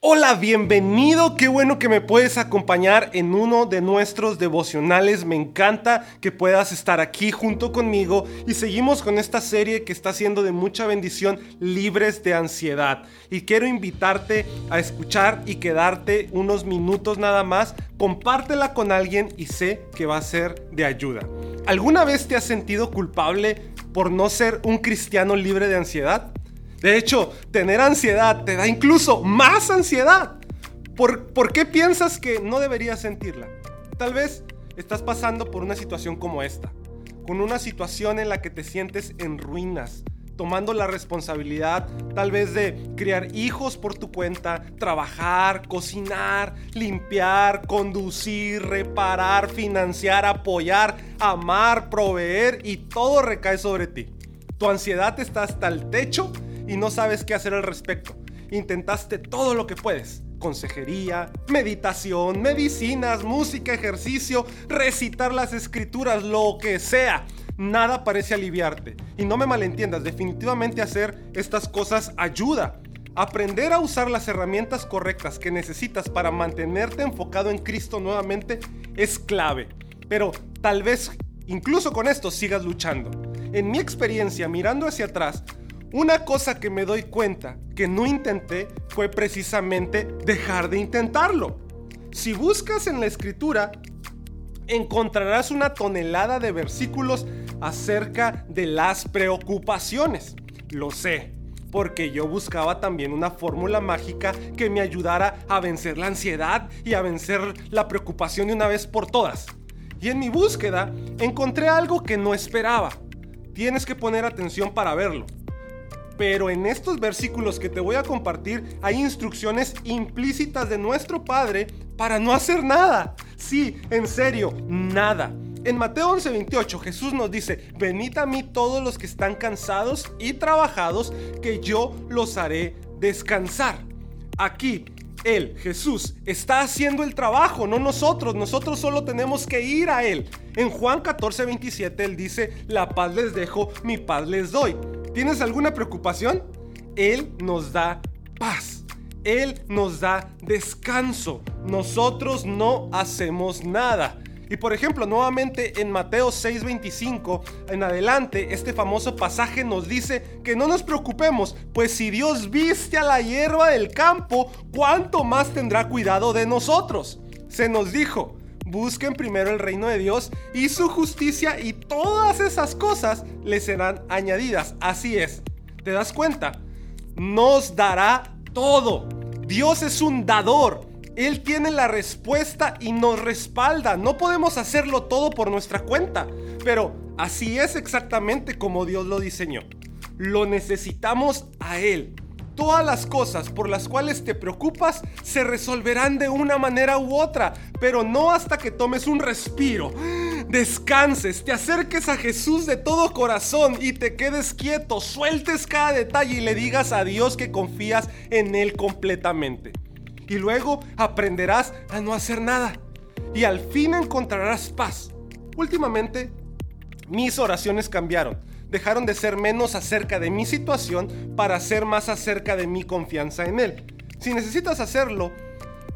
Hola, bienvenido. Qué bueno que me puedes acompañar en uno de nuestros devocionales. Me encanta que puedas estar aquí junto conmigo y seguimos con esta serie que está siendo de mucha bendición, libres de ansiedad. Y quiero invitarte a escuchar y quedarte unos minutos nada más. Compártela con alguien y sé que va a ser de ayuda. ¿Alguna vez te has sentido culpable por no ser un cristiano libre de ansiedad? De hecho, tener ansiedad te da incluso más ansiedad. ¿Por, qué piensas que no deberías sentirla? Tal vez estás pasando por una situación como esta, con una situación en la que te sientes en ruinas, tomando la responsabilidad tal vez de criar hijos por tu cuenta, trabajar, cocinar, limpiar, conducir, reparar, financiar, apoyar, amar, proveer y todo recae sobre ti. Tu ansiedad está hasta el techo y no sabes qué hacer al respecto. Intentaste todo lo que puedes. Consejería, meditación, medicinas, música, ejercicio, recitar las escrituras, lo que sea. Nada parece aliviarte. Y no me malentiendas, definitivamente hacer estas cosas ayuda. Aprender a usar las herramientas correctas que necesitas para mantenerte enfocado en Cristo nuevamente es clave. Pero tal vez incluso con esto sigas luchando. En mi experiencia, mirando hacia atrás, una cosa que me doy cuenta que no intenté fue precisamente dejar de intentarlo. Si buscas en la escritura, encontrarás una tonelada de versículos acerca de las preocupaciones. Lo sé, porque yo buscaba también una fórmula mágica que me ayudara a vencer la ansiedad y a vencer la preocupación de una vez por todas. Y en mi búsqueda encontré algo que no esperaba. Tienes que poner atención para verlo. Pero en estos versículos que te voy a compartir hay instrucciones implícitas de nuestro Padre para no hacer nada. Sí, en serio, nada. En Mateo 11:28 Jesús nos dice, venid a mí todos los que están cansados y trabajados, que yo los haré descansar. Aquí él, Jesús, está haciendo el trabajo, no nosotros. Nosotros solo tenemos que ir a Él. En Juan 14, 27, Él dice, la paz les dejo, mi paz les doy. ¿Tienes alguna preocupación? Él nos da paz. Él nos da descanso. Nosotros no hacemos nada. Y por ejemplo, nuevamente en Mateo 6:25 en adelante, este famoso pasaje nos dice que no nos preocupemos, pues si Dios viste a la hierba del campo, ¿cuánto más tendrá cuidado de nosotros? Se nos dijo, busquen primero el reino de Dios y su justicia y todas esas cosas les serán añadidas. Así es. ¿Te das cuenta? Nos dará todo. Dios es un dador. Él tiene la respuesta y nos respalda. No podemos hacerlo todo por nuestra cuenta, pero así es exactamente como Dios lo diseñó. Lo necesitamos a Él. Todas las cosas por las cuales te preocupas se resolverán de una manera u otra, pero no hasta que tomes un respiro, descanses, te acerques a Jesús de todo corazón y te quedes quieto, sueltes cada detalle y le digas a Dios que confías en Él completamente. Y luego aprenderás a no hacer nada y al fin encontrarás paz. Últimamente, mis oraciones cambiaron dejaron de ser menos acerca de mi situación para ser más acerca de mi confianza en Él. Si necesitas hacerlo,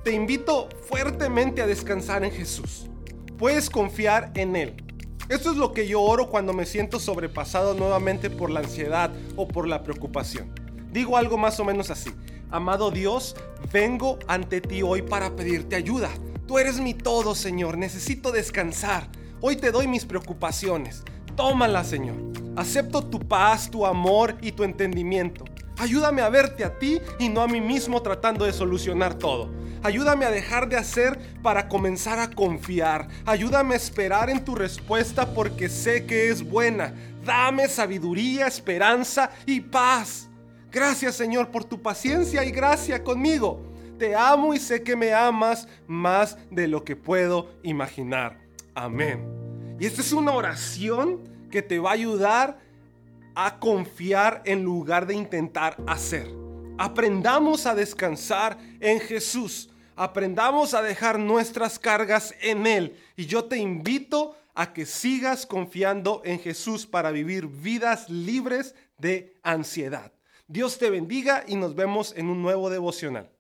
te invito fuertemente a descansar en Jesús. Puedes confiar en Él. Esto es lo que yo oro cuando me siento sobrepasado nuevamente por la ansiedad o por la preocupación. Digo algo más o menos así. Amado Dios, vengo ante ti hoy para pedirte ayuda. Tú eres mi todo, Señor. Necesito descansar. Hoy te doy mis preocupaciones. Tómala, Señor. Acepto tu paz, tu amor y tu entendimiento. Ayúdame a verte a ti y no a mí mismo tratando de solucionar todo. Ayúdame a dejar de hacer para comenzar a confiar. Ayúdame a esperar en tu respuesta porque sé que es buena. Dame sabiduría, esperanza y paz. Gracias Señor por tu paciencia y gracia conmigo. Te amo y sé que me amas más de lo que puedo imaginar. Amén. Y esta es una oración que te va a ayudar a confiar en lugar de intentar hacer. Aprendamos a descansar en Jesús. Aprendamos a dejar nuestras cargas en Él. Y yo te invito a que sigas confiando en Jesús para vivir vidas libres de ansiedad. Dios te bendiga y nos vemos en un nuevo devocional.